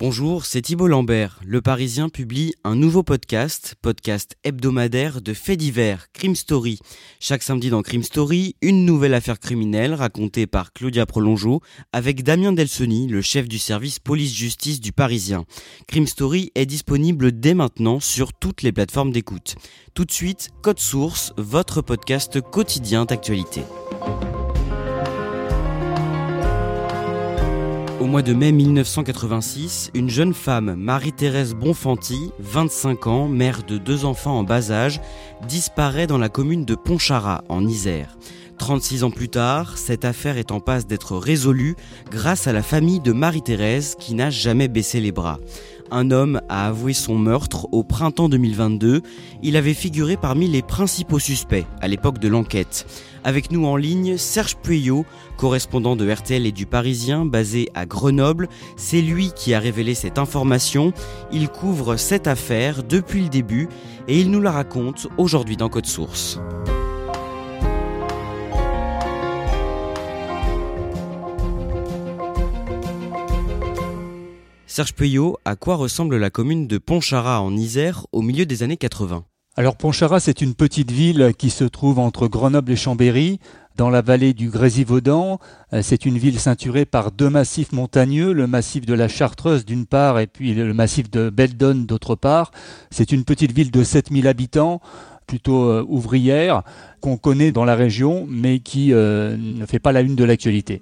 Bonjour, c'est Thibault Lambert. Le Parisien publie un nouveau podcast, podcast hebdomadaire de faits divers, Crime Story. Chaque samedi dans Crime Story, une nouvelle affaire criminelle racontée par Claudia Prolongeau avec Damien Delsoni, le chef du service police-justice du Parisien. Crime Story est disponible dès maintenant sur toutes les plateformes d'écoute. Tout de suite, Code Source, votre podcast quotidien d'actualité. Au mois de mai 1986, une jeune femme, Marie-Thérèse Bonfanti, 25 ans, mère de deux enfants en bas âge, disparaît dans la commune de Pontcharrat, en Isère. 36 ans plus tard, cette affaire est en passe d'être résolue grâce à la famille de Marie-Thérèse qui n'a jamais baissé les bras. Un homme a avoué son meurtre au printemps 2022. Il avait figuré parmi les principaux suspects à l'époque de l'enquête. Avec nous en ligne, Serge Pueyo, correspondant de RTL et du Parisien basé à Grenoble. C'est lui qui a révélé cette information. Il couvre cette affaire depuis le début et il nous la raconte aujourd'hui dans Code Source. Serge Peuillot, à quoi ressemble la commune de Pontcharrat en Isère au milieu des années 80 alors Pontcharrat, c'est une petite ville qui se trouve entre Grenoble et Chambéry, dans la vallée du Grésivaudan. Euh, c'est une ville ceinturée par deux massifs montagneux, le massif de la Chartreuse d'une part et puis le massif de Beldon d'autre part. C'est une petite ville de 7000 habitants, plutôt euh, ouvrière, qu'on connaît dans la région, mais qui euh, ne fait pas la une de l'actualité.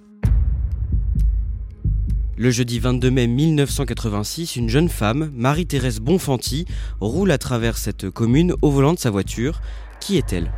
Le jeudi 22 mai 1986, une jeune femme, Marie-Thérèse Bonfanti, roule à travers cette commune au volant de sa voiture. Qui est-elle?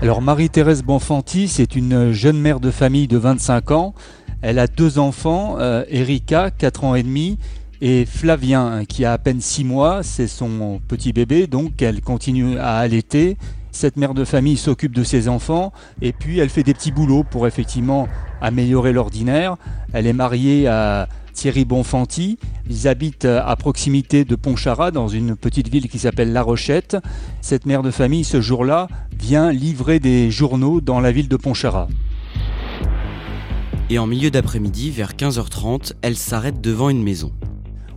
Alors Marie-Thérèse Bonfanti, c'est une jeune mère de famille de 25 ans. Elle a deux enfants, euh, Erika, 4 ans et demi, et Flavien, qui a à peine 6 mois. C'est son petit bébé, donc elle continue à allaiter. Cette mère de famille s'occupe de ses enfants et puis elle fait des petits boulots pour effectivement améliorer l'ordinaire. Elle est mariée à Thierry Bonfanti. Ils habitent à proximité de Pontcharrat, dans une petite ville qui s'appelle La Rochette. Cette mère de famille, ce jour-là, vient livrer des journaux dans la ville de Pontcharrat. Et en milieu d'après-midi, vers 15h30, elle s'arrête devant une maison.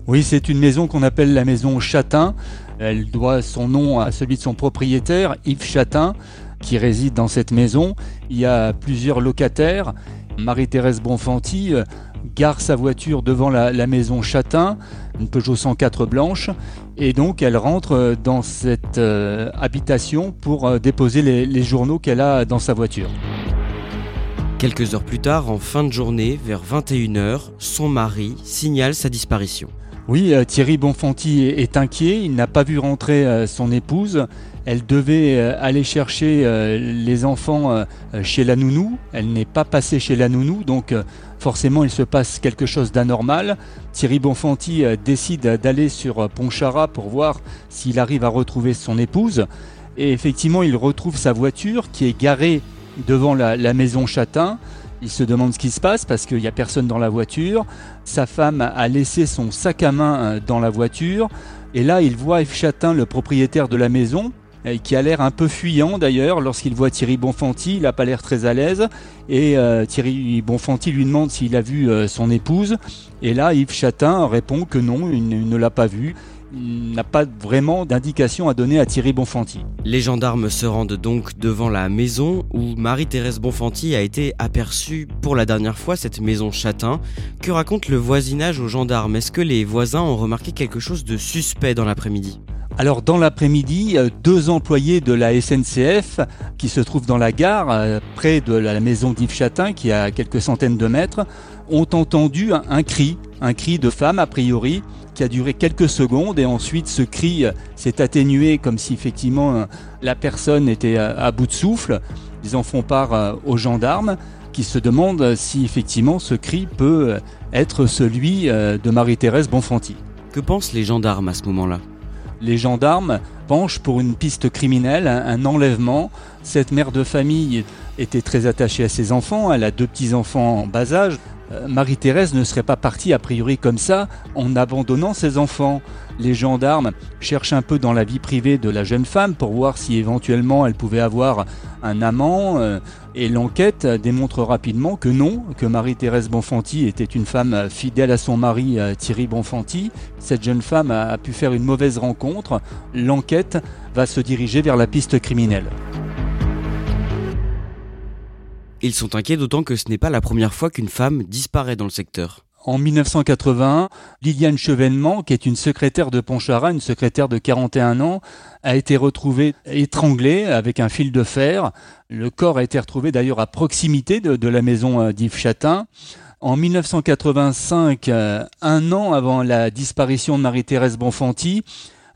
Oui, c'est une maison qu'on appelle la maison Chatin. Elle doit son nom à celui de son propriétaire, Yves Chatin, qui réside dans cette maison. Il y a plusieurs locataires. Marie-Thérèse Bonfanti euh, gare sa voiture devant la, maison Chatin, une Peugeot 104 blanche, et donc elle rentre euh, dans cette euh, habitation pour déposer les journaux qu'elle a dans sa voiture. Quelques heures plus tard, en fin de journée, vers 21h, son mari signale sa disparition. Oui, euh, Thierry Bonfanti est, inquiet, il n'a pas vu rentrer euh, son épouse. Elle devait euh, aller chercher les enfants chez la nounou. Elle n'est pas passée chez la nounou, donc forcément il se passe quelque chose d'anormal. Thierry Bonfanti décide d'aller sur Pontcharrat pour voir s'il arrive à retrouver son épouse. Et effectivement, il retrouve sa voiture qui est garée devant la, la maison Châtain. Il se demande ce qui se passe parce qu'il n'y a personne dans la voiture. Sa femme a laissé son sac à main euh, dans la voiture. Et là, il voit F. Chatin, le propriétaire de la maison, euh, qui a l'air un peu fuyant d'ailleurs lorsqu'il voit Thierry Bonfanti. Il n'a pas l'air très à l'aise. Et euh, Thierry Bonfanti lui demande s'il a vu son épouse. Et là, Yves Chatin répond que non, il ne l'a pas vue n'a pas vraiment d'indication à donner à Thierry Bonfanti. Les gendarmes se rendent donc devant la maison où Marie-Thérèse Bonfanti a été aperçue pour la dernière fois, cette maison châtain. Que raconte le voisinage aux gendarmes? Est-ce que les voisins ont remarqué quelque chose de suspect dans l'après-midi? Alors dans l'après-midi, euh, deux employés de la SNCF qui se trouvent dans la gare, euh, près de la maison d'Yves Chatin, qui est à quelques centaines de mètres, ont entendu un cri, un cri de femme a priori, qui a duré quelques secondes et ensuite ce cri s'est atténué comme si effectivement la personne était à bout de souffle. Ils en font part euh, aux gendarmes. qui se demande si effectivement ce cri peut être celui de Marie-Thérèse Bonfanti. Que pensent les gendarmes à ce moment-là? Les gendarmes penchent pour une piste criminelle, un enlèvement. Cette mère de famille était très attachée à ses enfants, elle a deux petits-enfants en bas âge. Euh, Marie-Thérèse ne serait pas partie a priori comme ça en abandonnant ses enfants. Les gendarmes cherchent un peu dans la vie privée de la jeune femme pour voir si éventuellement elle pouvait avoir un amant euh, et l'enquête démontre rapidement que non, que Marie-Thérèse Bonfanti était une femme fidèle à son mari euh, Thierry Bonfanti. Cette jeune femme a pu faire une mauvaise rencontre. L'enquête va se diriger vers la piste criminelle. Ils sont inquiets d'autant que ce n'est pas la première fois qu'une femme disparaît dans le secteur. En 1981, Liliane Chevènement, qui est une secrétaire de Pontcharra, une secrétaire de 41 ans, a été retrouvée étranglée avec un fil de fer. Le corps a été retrouvé d'ailleurs à proximité de, la maison euh, d'Yves Chatin. En 1985, euh, un an avant la disparition de Marie-Thérèse Bonfanti,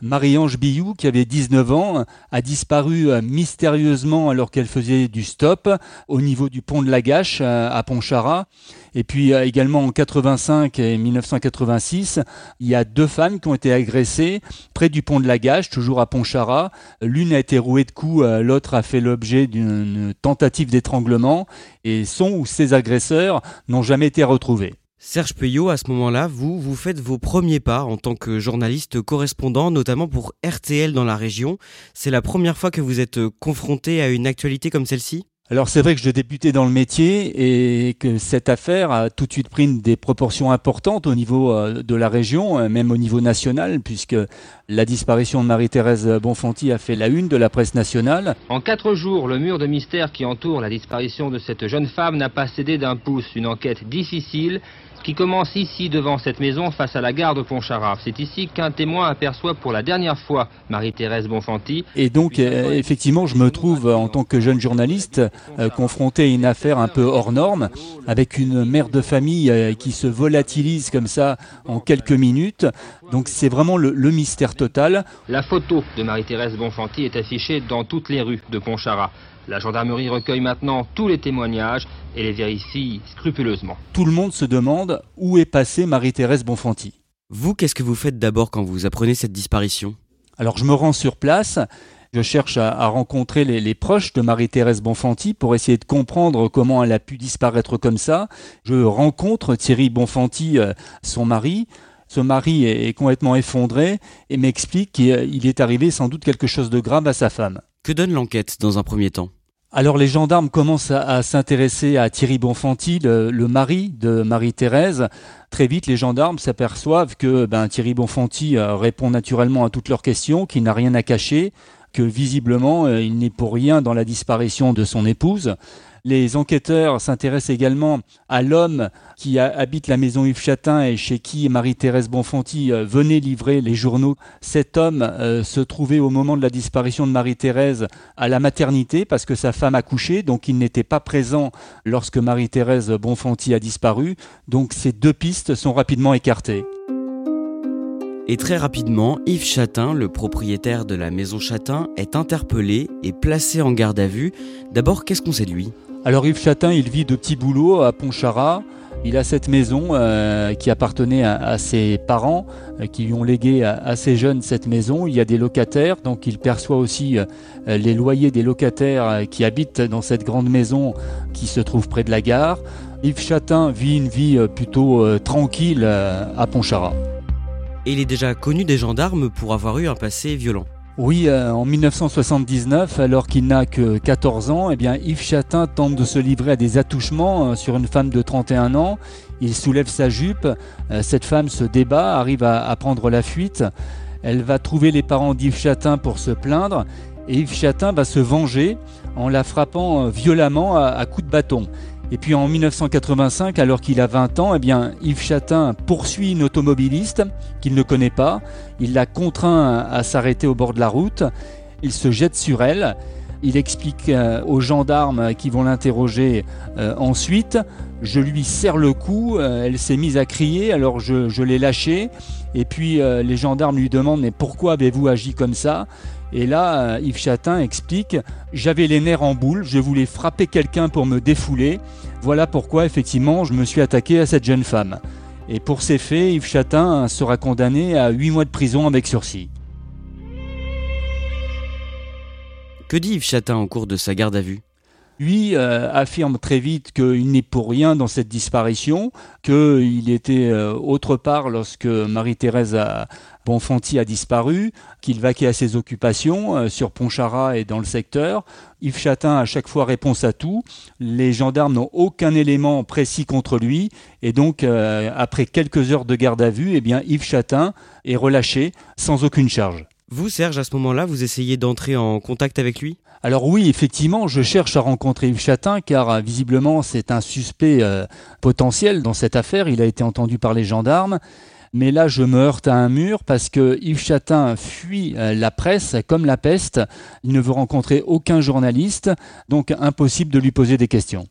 Marie-Ange Billou, qui avait 19 ans, a disparu euh, mystérieusement alors qu'elle faisait du stop au niveau du pont de la Gâche euh, à Pontcharra. Et puis euh, également en 85 et 1986, il y a deux femmes qui ont été agressées près du pont de la Gâche, toujours à Pontcharra. L'une a été rouée de coups, l'autre a fait l'objet d'une tentative d'étranglement et son ou ses agresseurs n'ont jamais été retrouvés. Serge Peuillot, à ce moment-là, vous, vous faites vos premiers pas en tant que journaliste correspondant, notamment pour RTL dans la région. C'est la première fois que vous êtes confronté à une actualité comme celle-ci? Alors c'est vrai que je débutais dans le métier et que cette affaire a tout de suite pris des proportions importantes au niveau euh, de la région, euh, même au niveau national, puisque la disparition de Marie-Thérèse Bonfanti a fait la une de la presse nationale. En quatre jours, le mur de mystère qui entoure la disparition de cette jeune femme n'a pas cédé d'un pouce. Une enquête difficile qui commence ici devant cette maison face à la gare de Pontcharrat. C'est ici qu'un témoin aperçoit pour la dernière fois Marie-Thérèse Bonfanti. Et donc euh, effectivement je me trouve en tant que jeune journaliste euh, confronté à une affaire un peu hors norme avec une mère de famille euh, qui se volatilise comme ça en quelques minutes. Donc c'est vraiment le, le, mystère total. La photo de Marie-Thérèse Bonfanti est affichée dans toutes les rues de Pontcharrat. La gendarmerie recueille maintenant tous les témoignages et les vérifie scrupuleusement. Tout le monde se demande où est passée Marie-Thérèse Bonfanti. Vous, qu'est-ce que vous faites d'abord quand vous apprenez cette disparition? Alors je me rends sur place. Je cherche à, rencontrer les, proches de Marie-Thérèse Bonfanti pour essayer de comprendre comment elle a pu disparaître comme ça. Je rencontre Thierry Bonfanti, euh, son mari. Ce mari est complètement effondré et m'explique qu'il est arrivé sans doute quelque chose de grave à sa femme. Que donne l'enquête dans un premier temps? Alors les gendarmes commencent à, s'intéresser à Thierry Bonfanti, le, mari de Marie-Thérèse. Très vite, les gendarmes s'aperçoivent que ben, Thierry Bonfanti euh, répond naturellement à toutes leurs questions, qu'il n'a rien à cacher, que visiblement euh, il n'est pour rien dans la disparition de son épouse. Les enquêteurs s'intéressent également à l'homme qui habite la maison Yves Chatin et chez qui Marie-Thérèse Bonfanti euh, venait livrer les journaux. Cet homme euh, se trouvait au moment de la disparition de Marie-Thérèse à la maternité parce que sa femme a couché, donc il n'était pas présent lorsque Marie-Thérèse Bonfanti a disparu. Donc ces deux pistes sont rapidement écartées. Et très rapidement, Yves Chatin, le propriétaire de la maison Chatin, est interpellé et placé en garde à vue. D'abord, qu'est-ce qu'on sait de lui? Alors Yves Chatin, il vit de petits boulots à Pontcharrat. Il a cette maison euh, qui appartenait à, ses parents, euh, qui lui ont légué assez jeune cette maison. Il y a des locataires, donc il perçoit aussi euh, les loyers des locataires qui habitent dans cette grande maison qui se trouve près de la gare. Yves Chatin vit une vie plutôt tranquille à Pontcharrat. Et il est déjà connu des gendarmes pour avoir eu un passé violent. Oui, euh, en 1979, alors qu'il n'a que 14 ans, eh bien, Yves Chatin tente de se livrer à des attouchements euh, sur une femme de 31 ans. Il soulève sa jupe, euh, cette femme se débat, arrive à, prendre la fuite. Elle va trouver les parents d'Yves Chatin pour se plaindre et Yves Chatin va se venger en la frappant violemment à, à coups de bâton. Et puis en 1985, alors qu'il a 20 ans, eh bien, Yves Chatin poursuit une automobiliste qu'il ne connaît pas. Il l'a contraint à s'arrêter au bord de la route. Il se jette sur elle. Il explique euh, aux gendarmes qui vont l'interroger euh, ensuite. Je lui serre le cou, euh, elle s'est mise à crier, alors je, je l'ai lâchée. Et puis les gendarmes lui demandent Mais pourquoi avez-vous agi comme ça? Et là, Yves Chatin explique J'avais les nerfs en boule, je voulais frapper quelqu'un pour me défouler. Voilà pourquoi effectivement je me suis attaqué à cette jeune femme. Et pour ces faits, Yves Chatin sera condamné à 8 mois de prison avec sursis. Que dit Yves Chatin au cours de sa garde à vue? Lui euh, affirme très vite qu'il n'est pour rien dans cette disparition, qu'il était euh, autre part lorsque Marie-Thérèse Bonfanti a disparu, qu'il vaquait à ses occupations euh, sur Pontcharrat et dans le secteur. Yves Chatin à chaque fois réponse à tout. Les gendarmes n'ont aucun élément précis contre lui et donc après quelques heures de garde à vue, eh bien Yves Chatin est relâché sans aucune charge. Vous, Serge, à ce moment-là, vous essayez d'entrer en contact avec lui? Alors oui, effectivement, je cherche à rencontrer Yves Chatin car euh, visiblement c'est un suspect euh, potentiel dans cette affaire. Il a été entendu par les gendarmes. Mais là, je me heurte à un mur parce que Yves Chatin fuit euh, la presse comme la peste. Il ne veut rencontrer aucun journaliste, donc impossible de lui poser des questions.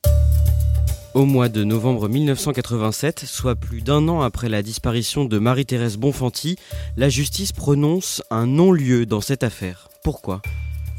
Au mois de novembre 1987, soit plus d'un an après la disparition de Marie-Thérèse Bonfanti, la justice prononce un non-lieu dans cette affaire. Pourquoi?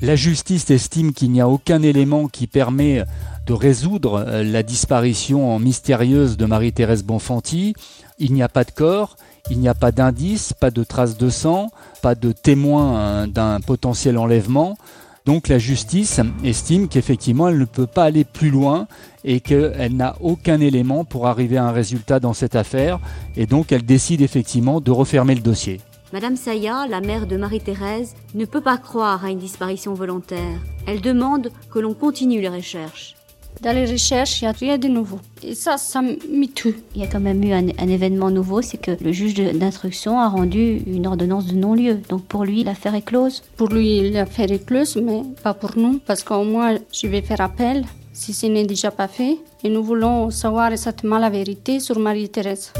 La justice estime qu'il n'y a aucun élément qui permet de résoudre euh, la disparition mystérieuse de Marie-Thérèse Bonfanti. Il n'y a pas de corps, il n'y a pas d'indice, pas de traces de sang, pas de témoin hein, d'un potentiel enlèvement. Donc la justice estime qu'effectivement elle ne peut pas aller plus loin et qu'elle n'a aucun élément pour arriver à un résultat dans cette affaire et donc elle décide effectivement de refermer le dossier. Madame Saya, la mère de Marie-Thérèse, ne peut pas croire à une disparition volontaire. Elle demande que l'on continue les recherches. Dans les recherches, il n'y a rien de nouveau. Et ça, ça me tue. Il y a quand même eu un, événement nouveau, c'est que le juge d'instruction a rendu une ordonnance de non-lieu. Donc pour lui, l'affaire est close. Pour lui, l'affaire est close, mais pas pour nous, parce qu'au moins, je vais faire appel si ce n'est déjà pas fait. Et nous voulons savoir exactement la vérité sur Marie-Thérèse.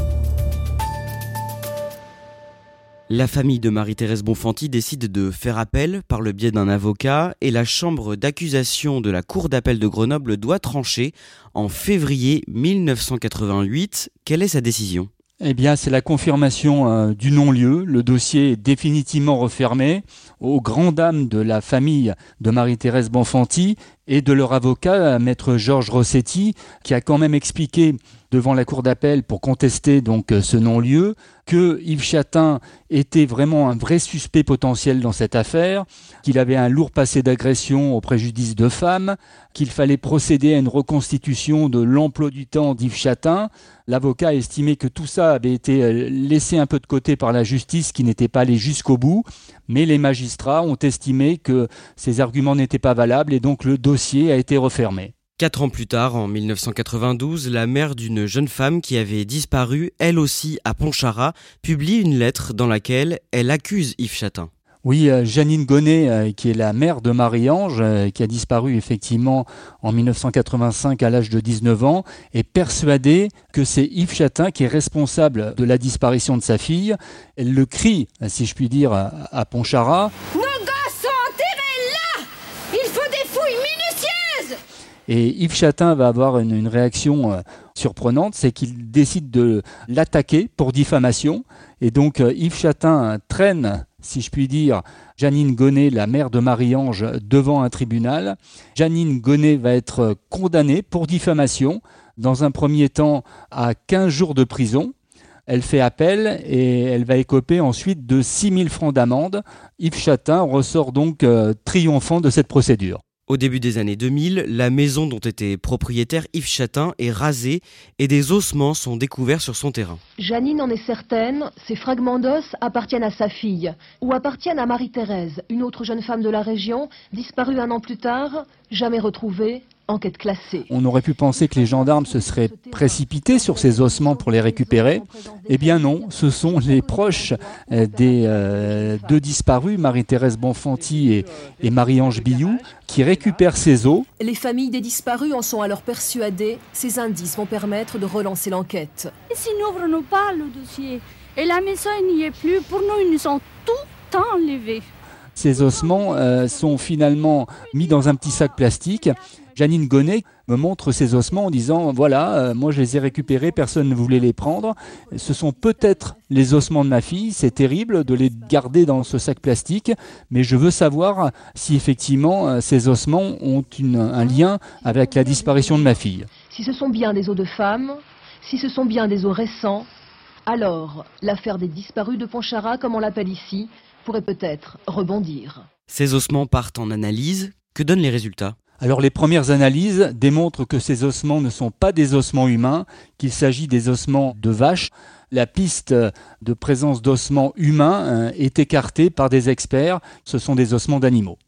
La famille de Marie-Thérèse Bonfanti décide de faire appel par le biais d'un avocat et la chambre d'accusation de la Cour d'appel de Grenoble doit trancher en février 1988. Quelle est sa décision? Eh bien, c'est la confirmation euh, du non-lieu. Le dossier est définitivement refermé aux grandes dames de la famille de Marie-Thérèse Bonfanti et de leur avocat, maître Georges Rossetti, qui a quand même expliqué devant la cour d'appel pour contester donc euh, ce non-lieu, que Yves Chatin était vraiment un vrai suspect potentiel dans cette affaire, qu'il avait un lourd passé d'agression au préjudice de femmes, qu'il fallait procéder à une reconstitution de l'emploi du temps d'Yves Chatin. L'avocat a estimé que tout ça avait été euh, laissé un peu de côté par la justice qui n'était pas allée jusqu'au bout, mais les magistrats ont estimé que ces arguments n'étaient pas valables et donc le dossier a été refermé. Quatre ans plus tard, en 1992, la mère d'une jeune femme qui avait disparu, elle aussi à Pontcharrat, publie une lettre dans laquelle elle accuse Yves Chatin. Oui, euh, Janine Gonnet, euh, qui est la mère de Marie-Ange, euh, qui a disparu effectivement en 1985 à l'âge de 19 ans, est persuadée que c'est Yves Chatin qui est responsable de la disparition de sa fille. Elle le crie, si je puis dire, à Pontcharrat. Et Yves Chatin va avoir une, réaction euh, surprenante, c'est qu'il décide de l'attaquer pour diffamation. Et donc Yves Chatin traîne, si je puis dire, Janine Gonnet, la mère de Marie-Ange, devant un tribunal. Janine Gonnet va être condamnée pour diffamation, dans un premier temps à 15 jours de prison. Elle fait appel et elle va écoper ensuite de 6 000 francs d'amende. Yves Chatin ressort donc euh, triomphant de cette procédure. Au début des années 2000, la maison dont était propriétaire Yves Chatin est rasée et des ossements sont découverts sur son terrain. Janine en est certaine, ces fragments d'os appartiennent à sa fille ou appartiennent à Marie-Thérèse, une autre jeune femme de la région, disparue un an plus tard, jamais retrouvée, Enquête classée. On aurait pu penser que les gendarmes se seraient précipités sur ces ossements pour les récupérer. Eh bien non, ce sont les proches euh, des euh, deux disparus, Marie-Thérèse Bonfanti et, Marie-Ange Billou, qui récupèrent ces os. Les familles des disparus en sont alors persuadées. Ces indices vont permettre de relancer l'enquête. Et si nous n'ouvrons pas le dossier et la maison n'y est plus, pour nous, ils nous ont tout enlevé. Ces ossements euh, sont finalement mis dans un petit sac plastique Janine Gonnet me montre ses ossements en disant voilà, euh, moi je les ai récupérés, personne ne voulait les prendre. Ce sont peut-être les ossements de ma fille, c'est terrible de les garder dans ce sac plastique, mais je veux savoir si effectivement euh, ces ossements ont un lien avec la disparition de ma fille. Si ce sont bien des os de femmes, si ce sont bien des os récents, alors l'affaire des disparus de Pontcharra, comme on l'appelle ici, pourrait peut-être rebondir. Ces ossements partent en analyse. Que donnent les résultats? Alors les premières analyses démontrent que ces ossements ne sont pas des ossements humains, qu'il s'agit des ossements de vaches. La piste de présence d'ossements humains euh, est écartée par des experts, ce sont des ossements d'animaux.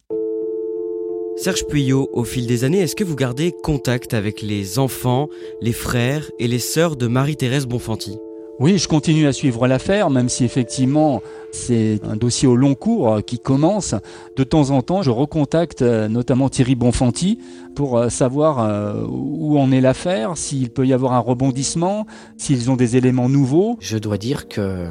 Serge Puyot, au fil des années, est-ce que vous gardez contact avec les enfants, les frères et les sœurs de Marie-Thérèse Bonfanti? Oui, je continue à suivre l'affaire, même si effectivement c'est un dossier au long cours euh, qui commence. De temps en temps, je recontacte euh, notamment Thierry Bonfanti pour euh, savoir où en est l'affaire, s'il peut y avoir un rebondissement, s'ils ont des éléments nouveaux. Je dois dire que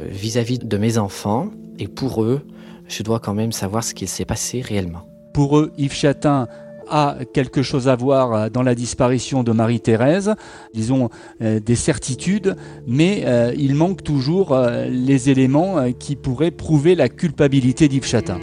vis-à-vis de mes enfants et pour eux, je dois quand même savoir ce qu'il s'est passé réellement. Pour eux, Yves Chatin a quelque chose à voir euh, dans la disparition de Marie-Thérèse, disons euh, des certitudes, mais euh, il manque toujours les éléments qui pourraient prouver la culpabilité d'Yves Chatin.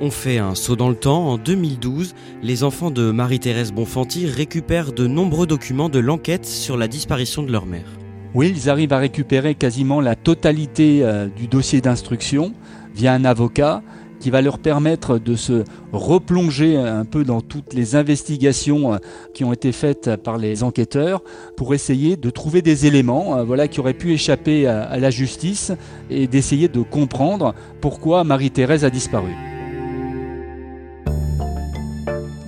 On fait un saut dans le temps. En 2012, les enfants de Marie-Thérèse Bonfanti récupèrent de nombreux documents de l'enquête sur la disparition de leur mère. Oui, ils arrivent à récupérer quasiment la totalité du dossier d'instruction via un avocat qui va leur permettre de se replonger un peu dans toutes les investigations euh, qui ont été faites par les enquêteurs pour essayer de trouver des éléments euh, voilà, qui auraient pu échapper à la justice et d'essayer de comprendre pourquoi Marie-Thérèse a disparu.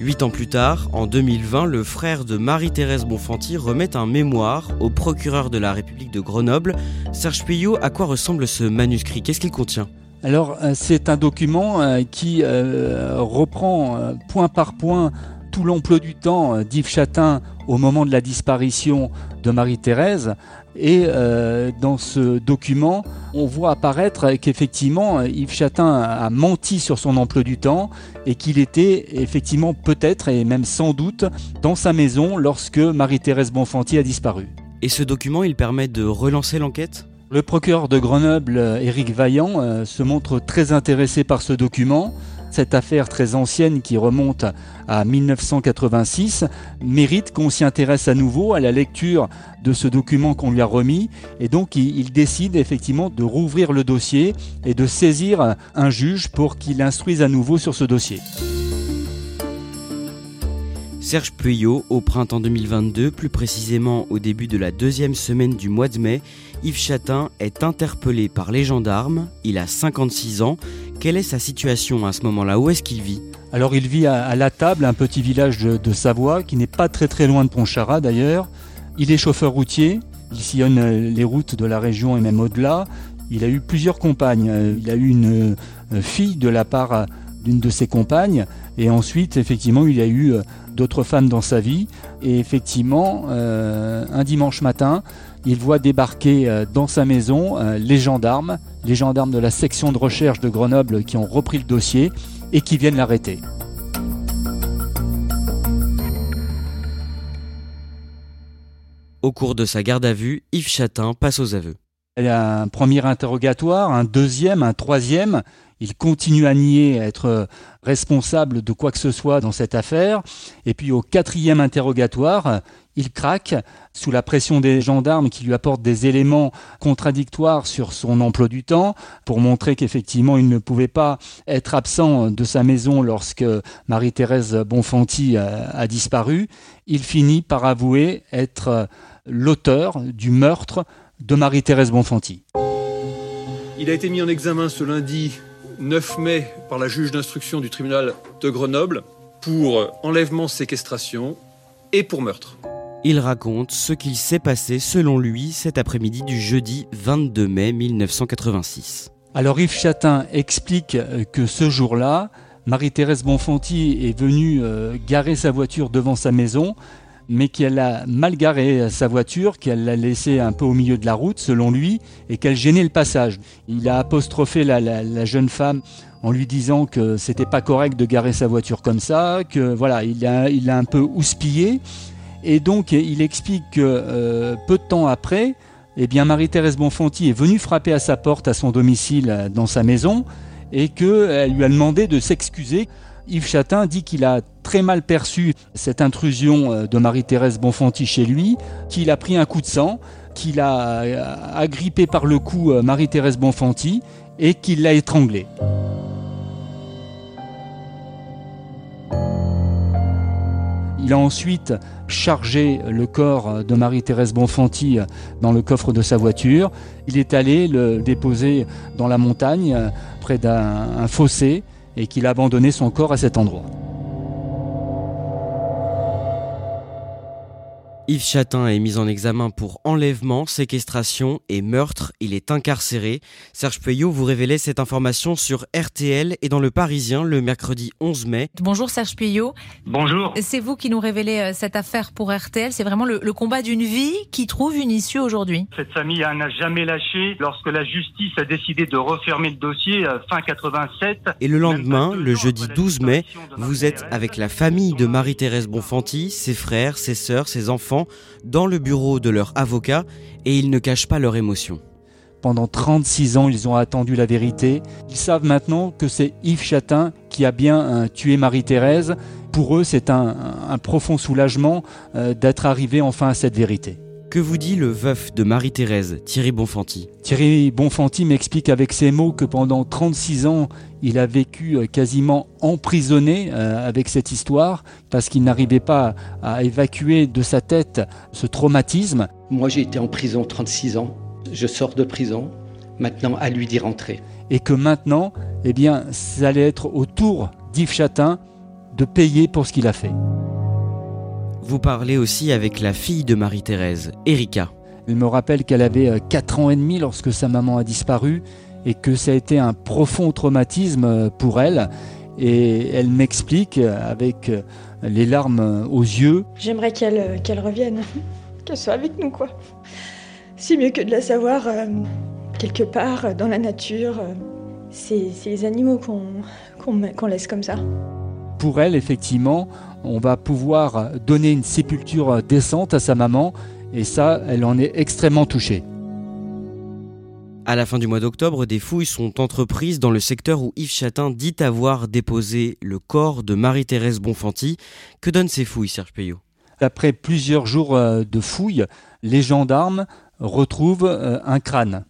Huit ans plus tard, en 2020, le frère de Marie-Thérèse Bonfanti remet un mémoire au procureur de la République de Grenoble. Serge Puyot, à quoi ressemble ce manuscrit? Qu'est-ce qu'il contient? Alors euh, c'est un document euh, qui euh, reprend point par point tout l'emploi du temps d'Yves Chatin au moment de la disparition de Marie-Thérèse. Et dans ce document, on voit apparaître qu'effectivement Yves Chatin a menti sur son emploi du temps et qu'il était effectivement peut-être et même sans doute dans sa maison lorsque Marie-Thérèse Bonfanti a disparu. Et ce document, il permet de relancer l'enquête? Le procureur de Grenoble, Éric Vaillant, euh, se montre très intéressé par ce document. Cette affaire très ancienne qui remonte à 1986 mérite qu'on s'y intéresse à nouveau à la lecture de ce document qu'on lui a remis et donc il, décide effectivement de rouvrir le dossier et de saisir un juge pour qu'il instruise à nouveau sur ce dossier. Serge Puyot, au printemps 2022, plus précisément au début de la deuxième semaine du mois de mai, Yves Chatin est interpellé par les gendarmes. Il a 56 ans. Quelle est sa situation à ce moment-là? Où est-ce qu'il vit? Alors il vit à, La Table, un petit village de, Savoie qui n'est pas très très loin de Pontcharra d'ailleurs. Il est chauffeur routier. Il sillonne euh, les routes de la région et même au-delà. Il a eu plusieurs compagnes. Euh, il a eu une euh, fille de la part d'une de ses compagnes. Et ensuite, effectivement, il y a eu d'autres femmes dans sa vie. Et effectivement, un dimanche matin, il voit débarquer euh, dans sa maison euh, les gendarmes, les gendarmes de la section de recherche de Grenoble qui ont repris le dossier et qui viennent l'arrêter. Au cours de sa garde à vue, Yves Chatin passe aux aveux. Il y a un premier interrogatoire, un deuxième, un troisième. Il continue à nier être responsable de quoi que ce soit dans cette affaire. Et puis au quatrième interrogatoire, il craque sous la pression des gendarmes qui lui apportent des éléments contradictoires sur son emploi du temps pour montrer qu'effectivement il ne pouvait pas être absent de sa maison lorsque Marie-Thérèse Bonfanti a, disparu. Il finit par avouer être l'auteur du meurtre de Marie-Thérèse Bonfanti. Il a été mis en examen ce lundi 9 mai par la juge d'instruction du tribunal de Grenoble pour enlèvement, séquestration et pour meurtre. Il raconte ce qu'il s'est passé selon lui cet après-midi du jeudi 22 mai 1986. Alors Yves Chatin explique que ce jour-là, Marie-Thérèse Bonfanti est venue euh, garer sa voiture devant sa maison mais qu'elle a mal garé sa voiture, qu'elle l'a laissée un peu au milieu de la route, selon lui, et qu'elle gênait le passage. Il a apostrophé la, jeune femme en lui disant que c'était pas correct de garer sa voiture comme ça, que voilà, il a, un peu houspillé. Et donc, il explique que euh, peu de temps après, eh bien, Marie-Thérèse Bonfanti est venue frapper à sa porte à son domicile euh, dans sa maison et qu'elle lui a demandé de s'excuser. Yves Chatin dit qu'il a très mal perçu cette intrusion euh, de Marie-Thérèse Bonfanti chez lui, qu'il a pris un coup de sang, qu'il a euh, agrippé par le cou euh, Marie-Thérèse Bonfanti et qu'il l'a étranglée. Il a ensuite chargé le corps de Marie-Thérèse Bonfanti dans le coffre de sa voiture. Il est allé le déposer dans la montagne, près d'un fossé, et qu'il a abandonné son corps à cet endroit. Yves Chatin est mis en examen pour enlèvement, séquestration et meurtre. Il est incarcéré. Serge Peuillot vous révélait cette information sur RTL et dans Le Parisien le mercredi 11 mai. Bonjour Serge Peuillot. Bonjour. C'est vous qui nous révélez euh, cette affaire pour RTL. C'est vraiment le, le combat d'une vie qui trouve une issue aujourd'hui. Cette famille n'a jamais lâché lorsque la justice a décidé de refermer le dossier euh, fin 87. Et le lendemain, le jeudi 12 mai, vous êtes avec la famille de Marie-Thérèse Bonfanti, ses frères, ses sœurs, ses enfants dans le bureau de leur avocat et ils ne cachent pas leur émotion. Pendant 36 ans, ils ont attendu la vérité. Ils savent maintenant que c'est Yves Chatin qui a bien euh, tué Marie-Thérèse. Pour eux, c'est un, un, profond soulagement euh, d'être arrivé enfin à cette vérité. Que vous dit le veuf de Marie-Thérèse, Thierry Bonfanti Thierry Bonfanti m'explique avec ses mots que pendant 36 ans, il a vécu euh, quasiment emprisonné euh, avec cette histoire parce qu'il n'arrivait pas à évacuer de sa tête ce traumatisme. Moi, j'ai été en prison 36 ans. Je sors de prison. Maintenant, à lui d'y rentrer. Et que maintenant, eh bien, ça allait être au tour d'Yves Chatin de payer pour ce qu'il a fait. Vous parlez aussi avec la fille de Marie-Thérèse, Erika. Elle me rappelle qu'elle avait 4 ans et demi lorsque sa maman a disparu et que ça a été un profond traumatisme pour elle. Et elle m'explique avec les larmes aux yeux. J'aimerais qu'elle qu'elle revienne, qu'elle soit avec nous, quoi. C'est mieux que de la savoir euh, quelque part dans la nature. C'est les animaux qu'on qu qu laisse comme ça. Pour elle, effectivement, on va pouvoir donner une sépulture décente à sa maman et ça, elle en est extrêmement touchée. À la fin du mois d'octobre, des fouilles sont entreprises dans le secteur où Yves Chatin dit avoir déposé le corps de Marie-Thérèse Bonfanti. Que donnent ces fouilles, Serge Payot Après plusieurs jours de fouilles, les gendarmes retrouvent un crâne.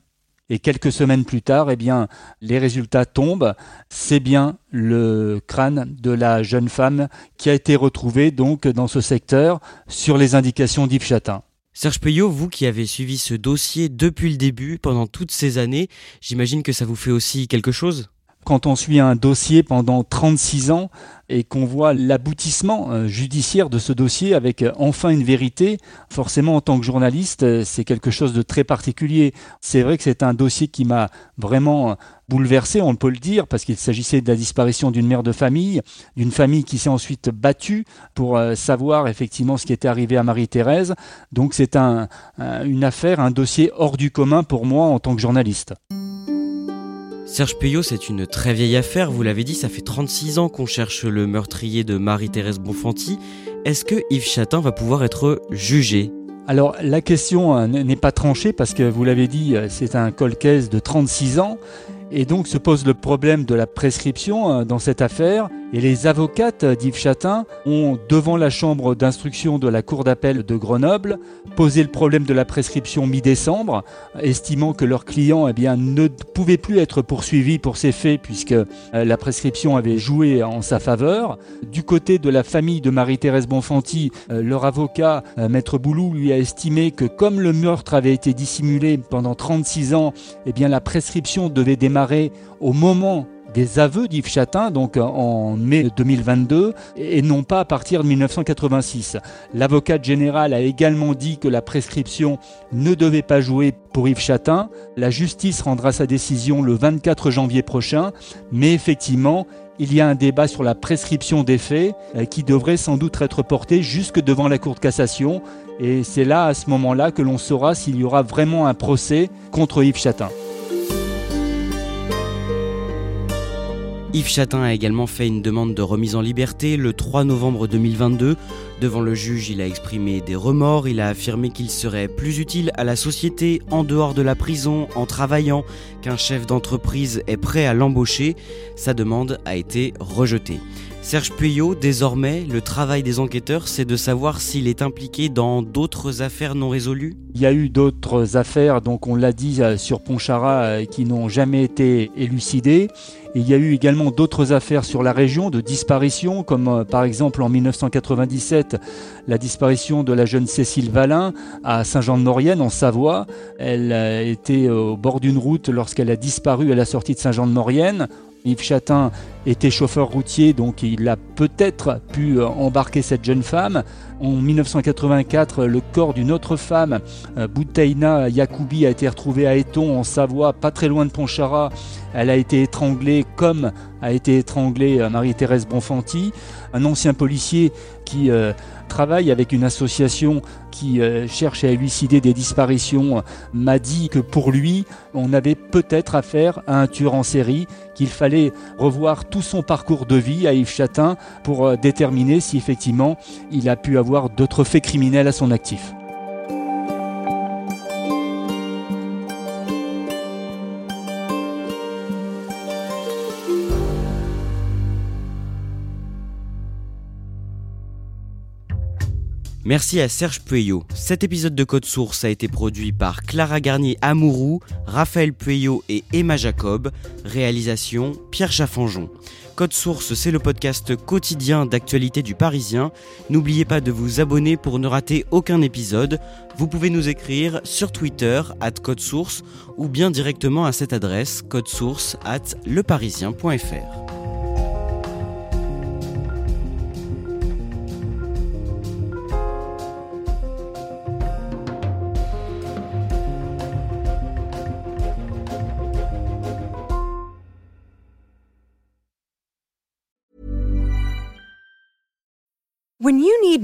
Et quelques semaines plus tard, eh bien, les résultats tombent. C'est bien le crâne de la jeune femme qui a été retrouvé donc dans ce secteur sur les indications d'Yves Chatin. Serge Payot, vous qui avez suivi ce dossier depuis le début, pendant toutes ces années, j'imagine que ça vous fait aussi quelque chose? Quand on suit un dossier pendant 36 ans et qu'on voit l'aboutissement judiciaire de ce dossier avec enfin une vérité, forcément en tant que journaliste, c'est quelque chose de très particulier. C'est vrai que c'est un dossier qui m'a vraiment bouleversé, on peut le dire, parce qu'il s'agissait de la disparition d'une mère de famille, d'une famille qui s'est ensuite battue pour savoir effectivement ce qui était arrivé à Marie-Thérèse. Donc c'est un, une affaire, un dossier hors du commun pour moi en tant que journaliste. Serge Puyot, c'est une très vieille affaire, vous l'avez dit, ça fait 36 ans qu'on cherche le meurtrier de Marie-Thérèse Bonfanti. Est-ce que Yves Chatin va pouvoir être jugé? Alors la question n'est pas tranchée parce que vous l'avez dit, c'est un colcaise de 36 ans et donc se pose le problème de la prescription dans cette affaire. Et les avocates d'Yves Chatin ont, devant la chambre d'instruction de la Cour d'appel de Grenoble, posé le problème de la prescription mi-décembre, estimant que leur client eh bien, ne pouvait plus être poursuivi pour ces faits puisque la prescription avait joué en sa faveur. Du côté de la famille de Marie-Thérèse Bonfanti, leur avocat, Maître Boulou, lui a estimé que comme le meurtre avait été dissimulé pendant 36 ans, eh bien, la prescription devait démarrer au moment des aveux d'Yves Chatin, donc en mai 2022, et non pas à partir de 1986. L'avocate générale a également dit que la prescription ne devait pas jouer pour Yves Chatin. La justice rendra sa décision le 24 janvier prochain, mais effectivement, il y a un débat sur la prescription des faits qui devrait sans doute être porté jusque devant la Cour de cassation, et c'est là, à ce moment-là, que l'on saura s'il y aura vraiment un procès contre Yves Chatin. Yves Chatin a également fait une demande de remise en liberté le 3 novembre 2022. Devant le juge, il a exprimé des remords, il a affirmé qu'il serait plus utile à la société en dehors de la prison en travaillant qu'un chef d'entreprise est prêt à l'embaucher. Sa demande a été rejetée. Serge Puyot, désormais, le travail des enquêteurs, c'est de savoir s'il est impliqué dans d'autres affaires non résolues Il y a eu d'autres affaires, donc on l'a dit, euh, sur Ponchara, euh, qui n'ont jamais été élucidées. il y a eu également d'autres affaires sur la région de disparition, comme euh, par exemple en 1997, la disparition de la jeune Cécile Valin à Saint-Jean-de-Maurienne, en Savoie. Elle était au bord d'une route lorsqu'elle a disparu à la sortie de Saint-Jean-de-Maurienne. Yves Chatin était chauffeur routier, donc il a peut-être pu euh, embarquer cette jeune femme. En 1984, le corps d'une autre femme, euh, Boutaina Yacoubi, a été retrouvé à Eton, en Savoie, pas très loin de Ponchara. Elle a été étranglée comme a été étranglée euh, Marie-Thérèse Bonfanti, un ancien policier qui avec une association qui euh, cherche à élucider des disparitions m'a dit que pour lui, on avait peut-être affaire à un tueur en série, qu'il fallait revoir tout son parcours de vie à Yves Chatin pour euh, déterminer si effectivement il a pu avoir d'autres faits criminels à son actif. Merci à Serge Pueyo. Cet épisode de Code Source a été produit par Clara Garnier Amourou, Raphaël Pueyo et Emma Jacob. Réalisation Pierre Chaffanjon. Code Source, c'est le podcast quotidien d'actualité du Parisien. N'oubliez pas de vous abonner pour ne rater aucun épisode. Vous pouvez nous écrire sur Twitter, at Code Source, ou bien directement à cette adresse, codesource at leparisien.fr.